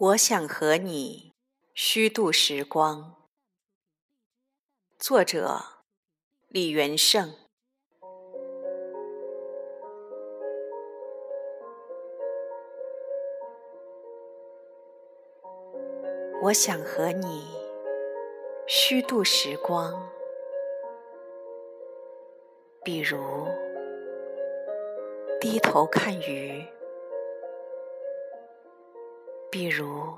我想和你虚度时光。作者：李元胜。我想和你虚度时光，比如低头看鱼。比如，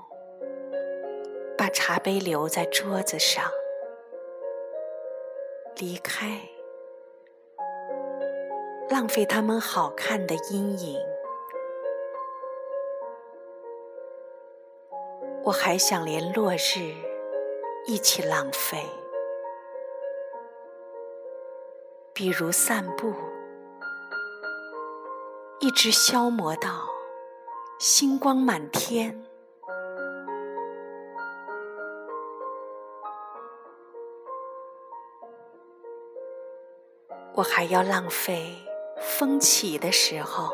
把茶杯留在桌子上，离开，浪费他们好看的阴影。我还想连落日一起浪费，比如散步，一直消磨到。星光满天，我还要浪费风起的时候，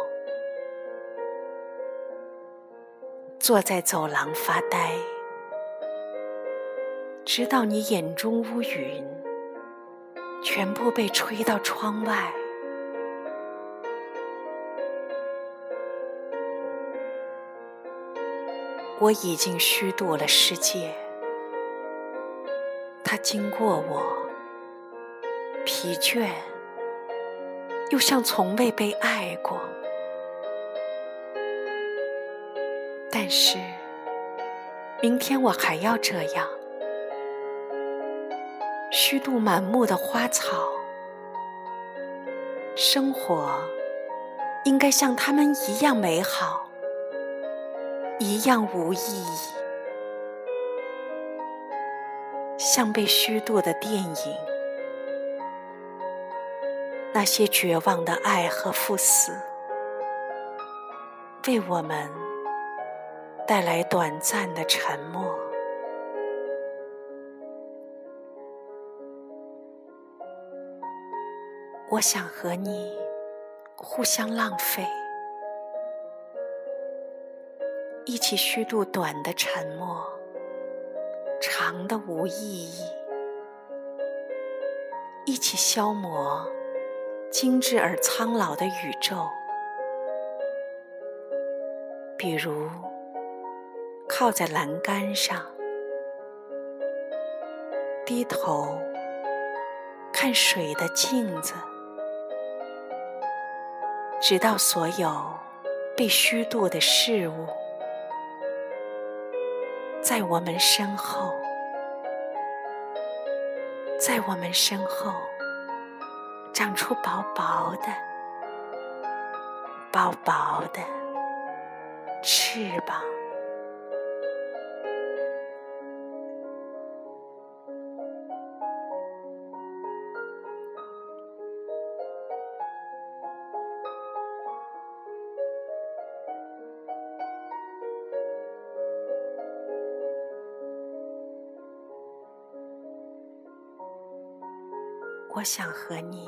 坐在走廊发呆，直到你眼中乌云全部被吹到窗外。我已经虚度了世界，它经过我，疲倦，又像从未被爱过。但是，明天我还要这样，虚度满目的花草。生活应该像他们一样美好。一样无意义，像被虚度的电影。那些绝望的爱和赴死，为我们带来短暂的沉默。我想和你互相浪费。一起虚度短的沉默，长的无意义；一起消磨精致而苍老的宇宙。比如，靠在栏杆上，低头看水的镜子，直到所有被虚度的事物。在我们身后，在我们身后，长出薄薄的、薄薄的翅膀。我想和你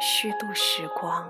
虚度时光。